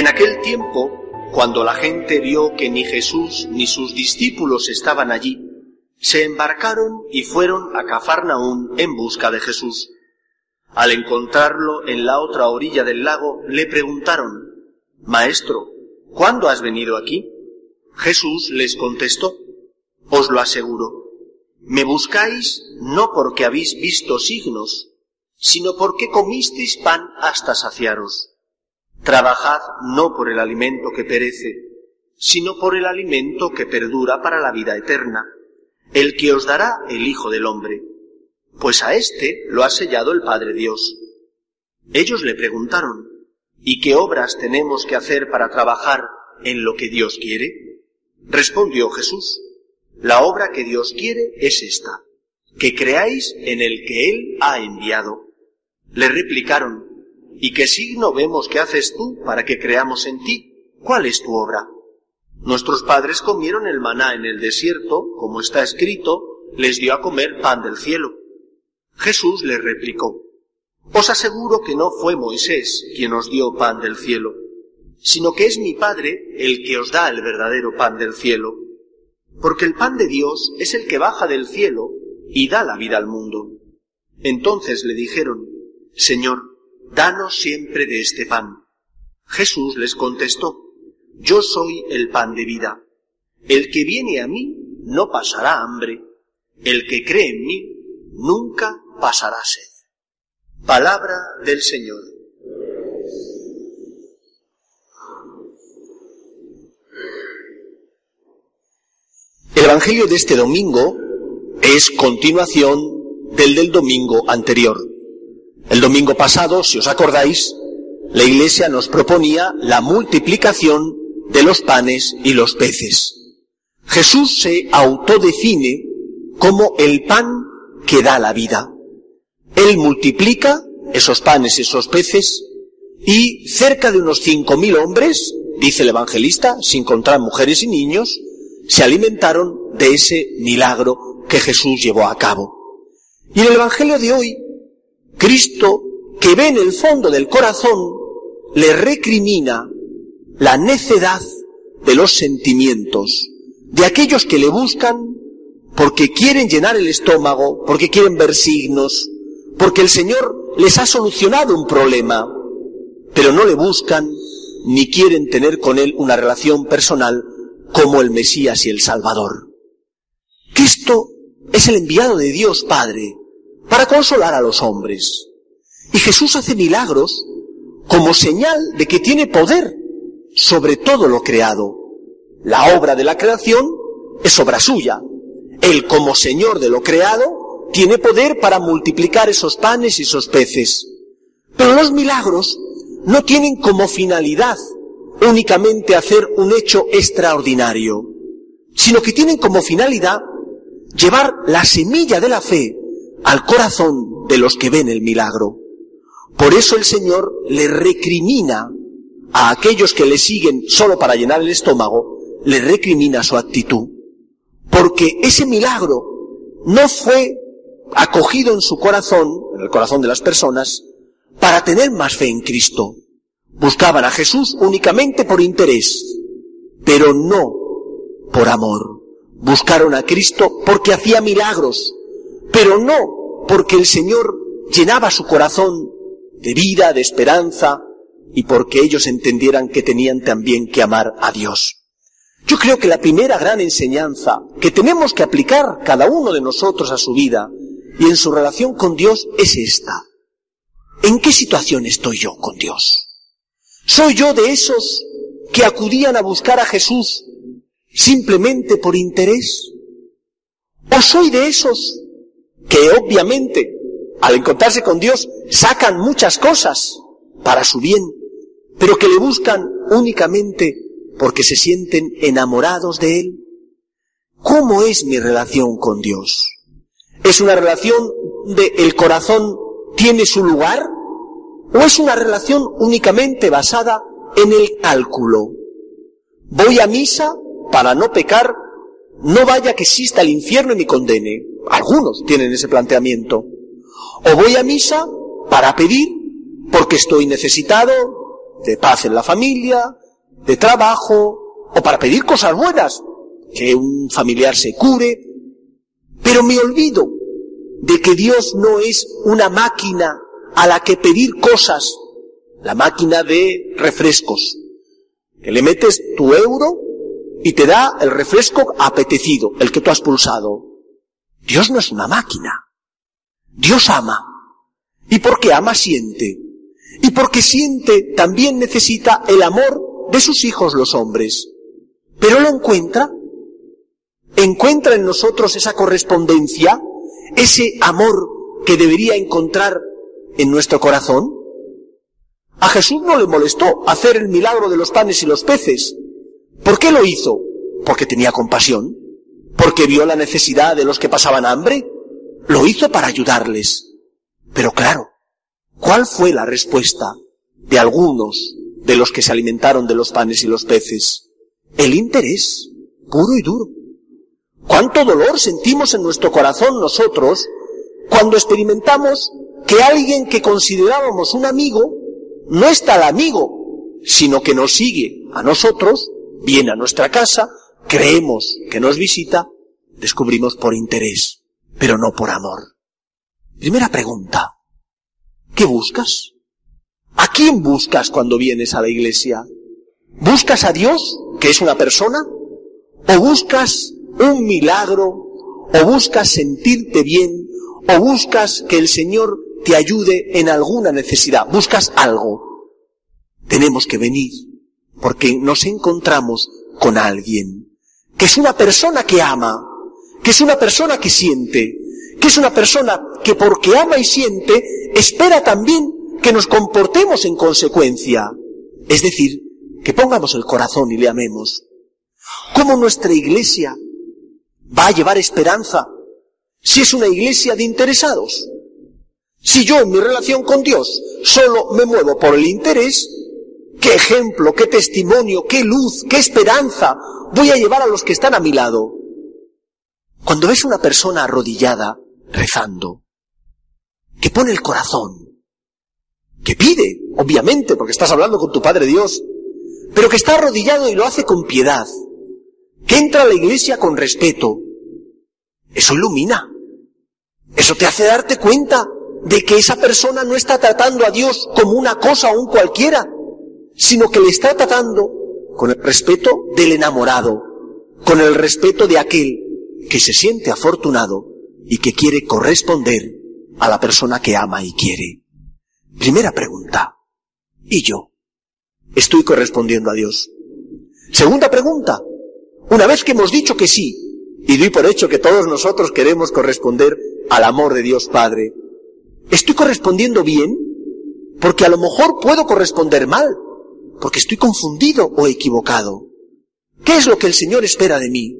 En aquel tiempo, cuando la gente vio que ni Jesús ni sus discípulos estaban allí, se embarcaron y fueron a Cafarnaún en busca de Jesús. Al encontrarlo en la otra orilla del lago, le preguntaron, Maestro, ¿cuándo has venido aquí? Jesús les contestó, Os lo aseguro, me buscáis no porque habéis visto signos, sino porque comisteis pan hasta saciaros. Trabajad no por el alimento que perece, sino por el alimento que perdura para la vida eterna, el que os dará el Hijo del Hombre, pues a éste lo ha sellado el Padre Dios. Ellos le preguntaron, ¿y qué obras tenemos que hacer para trabajar en lo que Dios quiere? Respondió Jesús, la obra que Dios quiere es esta, que creáis en el que Él ha enviado. Le replicaron, ¿Y qué signo vemos que haces tú para que creamos en ti? ¿Cuál es tu obra? Nuestros padres comieron el maná en el desierto, como está escrito, les dio a comer pan del cielo. Jesús les replicó, Os aseguro que no fue Moisés quien os dio pan del cielo, sino que es mi Padre el que os da el verdadero pan del cielo. Porque el pan de Dios es el que baja del cielo y da la vida al mundo. Entonces le dijeron, Señor, danos siempre de este pan. Jesús les contestó, yo soy el pan de vida. El que viene a mí no pasará hambre. El que cree en mí nunca pasará sed. Palabra del Señor. El Evangelio de este domingo es continuación del del domingo anterior. El domingo pasado, si os acordáis, la Iglesia nos proponía la multiplicación de los panes y los peces. Jesús se autodefine como el pan que da la vida. Él multiplica esos panes y esos peces y cerca de unos cinco mil hombres, dice el evangelista, sin contar mujeres y niños, se alimentaron de ese milagro que Jesús llevó a cabo. Y en el evangelio de hoy Cristo, que ve en el fondo del corazón, le recrimina la necedad de los sentimientos, de aquellos que le buscan porque quieren llenar el estómago, porque quieren ver signos, porque el Señor les ha solucionado un problema, pero no le buscan ni quieren tener con Él una relación personal como el Mesías y el Salvador. Cristo es el enviado de Dios Padre, para consolar a los hombres. Y Jesús hace milagros como señal de que tiene poder sobre todo lo creado. La obra de la creación es obra suya. Él como Señor de lo creado tiene poder para multiplicar esos panes y esos peces. Pero los milagros no tienen como finalidad únicamente hacer un hecho extraordinario, sino que tienen como finalidad llevar la semilla de la fe al corazón de los que ven el milagro. Por eso el Señor le recrimina a aquellos que le siguen solo para llenar el estómago, le recrimina su actitud. Porque ese milagro no fue acogido en su corazón, en el corazón de las personas, para tener más fe en Cristo. Buscaban a Jesús únicamente por interés, pero no por amor. Buscaron a Cristo porque hacía milagros, pero no porque el Señor llenaba su corazón de vida, de esperanza, y porque ellos entendieran que tenían también que amar a Dios. Yo creo que la primera gran enseñanza que tenemos que aplicar cada uno de nosotros a su vida y en su relación con Dios es esta. ¿En qué situación estoy yo con Dios? ¿Soy yo de esos que acudían a buscar a Jesús simplemente por interés? ¿O soy de esos que obviamente al encontrarse con Dios sacan muchas cosas para su bien, pero que le buscan únicamente porque se sienten enamorados de Él. ¿Cómo es mi relación con Dios? ¿Es una relación de el corazón tiene su lugar? ¿O es una relación únicamente basada en el cálculo? Voy a misa para no pecar, no vaya que exista el infierno y me condene. Algunos tienen ese planteamiento. O voy a misa para pedir porque estoy necesitado de paz en la familia, de trabajo, o para pedir cosas buenas, que un familiar se cure, pero me olvido de que Dios no es una máquina a la que pedir cosas, la máquina de refrescos, que le metes tu euro y te da el refresco apetecido, el que tú has pulsado. Dios no es una máquina. Dios ama. Y porque ama siente. Y porque siente también necesita el amor de sus hijos los hombres. Pero lo encuentra. Encuentra en nosotros esa correspondencia, ese amor que debería encontrar en nuestro corazón. A Jesús no le molestó hacer el milagro de los panes y los peces. ¿Por qué lo hizo? Porque tenía compasión. Porque vio la necesidad de los que pasaban hambre. Lo hizo para ayudarles. Pero claro, ¿cuál fue la respuesta de algunos de los que se alimentaron de los panes y los peces? El interés, puro y duro. ¿Cuánto dolor sentimos en nuestro corazón nosotros cuando experimentamos que alguien que considerábamos un amigo no es tal amigo, sino que nos sigue a nosotros, viene a nuestra casa, creemos que nos visita, descubrimos por interés, pero no por amor. Primera pregunta. ¿Qué buscas? ¿A quién buscas cuando vienes a la iglesia? ¿Buscas a Dios, que es una persona? ¿O buscas un milagro? ¿O buscas sentirte bien? ¿O buscas que el Señor te ayude en alguna necesidad? ¿Buscas algo? Tenemos que venir porque nos encontramos con alguien, que es una persona que ama, que es una persona que siente, que es una persona que porque ama y siente, espera también que nos comportemos en consecuencia. Es decir, que pongamos el corazón y le amemos. ¿Cómo nuestra iglesia va a llevar esperanza si es una iglesia de interesados? Si yo en mi relación con Dios solo me muevo por el interés, ¿qué ejemplo, qué testimonio, qué luz, qué esperanza voy a llevar a los que están a mi lado? Cuando ves una persona arrodillada, rezando, que pone el corazón, que pide, obviamente, porque estás hablando con tu Padre Dios, pero que está arrodillado y lo hace con piedad, que entra a la iglesia con respeto, eso ilumina. Eso te hace darte cuenta de que esa persona no está tratando a Dios como una cosa o un cualquiera, sino que le está tratando con el respeto del enamorado, con el respeto de aquel que se siente afortunado y que quiere corresponder a la persona que ama y quiere. Primera pregunta. ¿Y yo? ¿Estoy correspondiendo a Dios? Segunda pregunta. Una vez que hemos dicho que sí, y doy por hecho que todos nosotros queremos corresponder al amor de Dios Padre, ¿estoy correspondiendo bien? Porque a lo mejor puedo corresponder mal, porque estoy confundido o equivocado. ¿Qué es lo que el Señor espera de mí?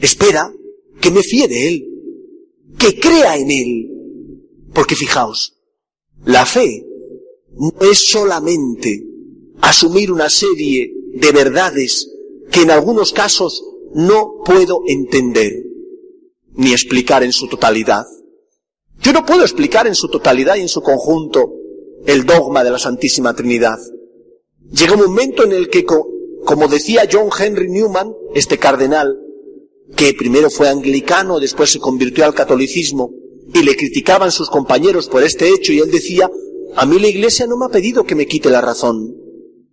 Espera que me fíe de Él, que crea en Él. Porque fijaos, la fe no es solamente asumir una serie de verdades que en algunos casos no puedo entender ni explicar en su totalidad. Yo no puedo explicar en su totalidad y en su conjunto el dogma de la Santísima Trinidad. Llega un momento en el que, como decía John Henry Newman, este cardenal, que primero fue anglicano, después se convirtió al catolicismo, y le criticaban sus compañeros por este hecho, y él decía, a mí la iglesia no me ha pedido que me quite la razón,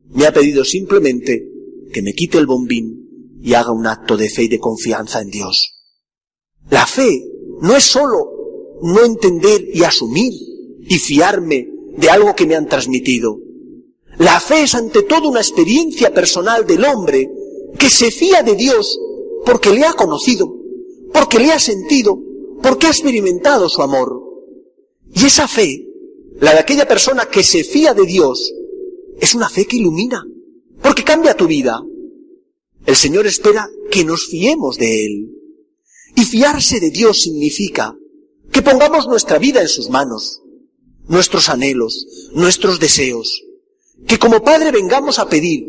me ha pedido simplemente que me quite el bombín y haga un acto de fe y de confianza en Dios. La fe no es sólo no entender y asumir y fiarme de algo que me han transmitido. La fe es ante todo una experiencia personal del hombre que se fía de Dios porque le ha conocido, porque le ha sentido, porque ha experimentado su amor. Y esa fe, la de aquella persona que se fía de Dios, es una fe que ilumina, porque cambia tu vida. El Señor espera que nos fiemos de Él. Y fiarse de Dios significa que pongamos nuestra vida en sus manos, nuestros anhelos, nuestros deseos, que como Padre vengamos a pedir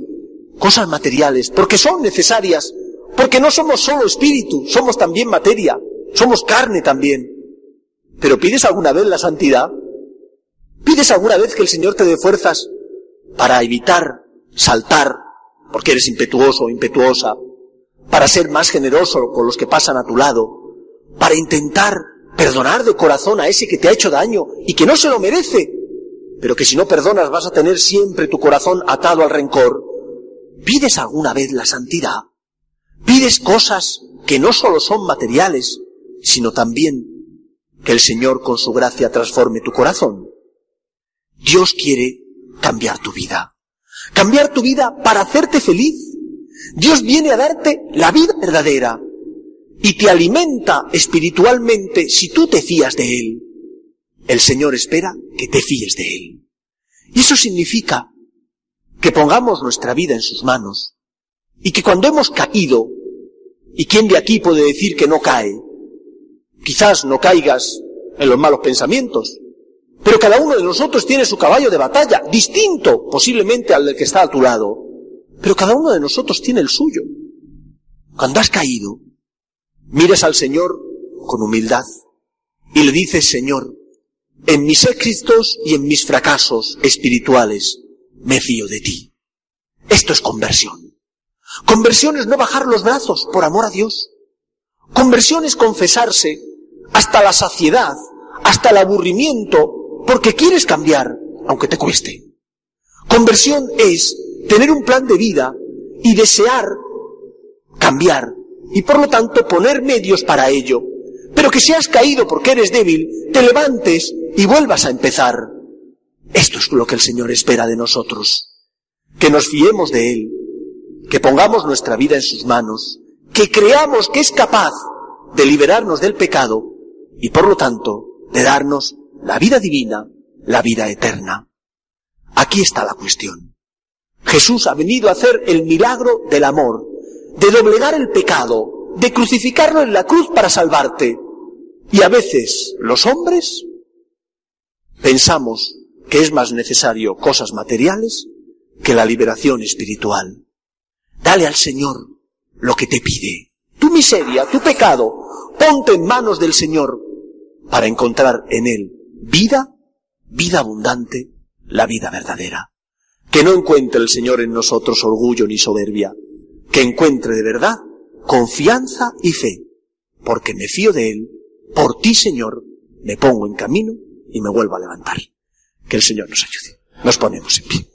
cosas materiales, porque son necesarias, porque no somos solo espíritu, somos también materia, somos carne también. Pero ¿pides alguna vez la santidad? ¿Pides alguna vez que el Señor te dé fuerzas para evitar saltar porque eres impetuoso o impetuosa, para ser más generoso con los que pasan a tu lado, para intentar perdonar de corazón a ese que te ha hecho daño y que no se lo merece, pero que si no perdonas vas a tener siempre tu corazón atado al rencor. ¿Pides alguna vez la santidad? ¿Pides cosas que no solo son materiales, sino también que el Señor con su gracia transforme tu corazón? Dios quiere cambiar tu vida. Cambiar tu vida para hacerte feliz. Dios viene a darte la vida verdadera y te alimenta espiritualmente si tú te fías de Él. El Señor espera que te fíes de Él. Y eso significa que pongamos nuestra vida en sus manos y que cuando hemos caído, y quién de aquí puede decir que no cae, quizás no caigas en los malos pensamientos, pero cada uno de nosotros tiene su caballo de batalla, distinto posiblemente al del que está a tu lado. Pero cada uno de nosotros tiene el suyo. Cuando has caído, mires al Señor con humildad y le dices, Señor, en mis éxitos y en mis fracasos espirituales me fío de ti. Esto es conversión. Conversión es no bajar los brazos por amor a Dios. Conversión es confesarse hasta la saciedad, hasta el aburrimiento, porque quieres cambiar, aunque te cueste. Conversión es tener un plan de vida y desear cambiar y por lo tanto poner medios para ello. Pero que si has caído porque eres débil, te levantes y vuelvas a empezar. Esto es lo que el Señor espera de nosotros. Que nos fiemos de Él, que pongamos nuestra vida en sus manos, que creamos que es capaz de liberarnos del pecado y por lo tanto de darnos la vida divina, la vida eterna. Aquí está la cuestión. Jesús ha venido a hacer el milagro del amor, de doblegar el pecado, de crucificarlo en la cruz para salvarte. Y a veces los hombres pensamos que es más necesario cosas materiales que la liberación espiritual. Dale al Señor lo que te pide. Tu miseria, tu pecado, ponte en manos del Señor para encontrar en Él vida, vida abundante, la vida verdadera. Que no encuentre el Señor en nosotros orgullo ni soberbia, que encuentre de verdad confianza y fe, porque me fío de Él, por ti Señor, me pongo en camino y me vuelvo a levantar. Que el Señor nos ayude. Nos ponemos en pie.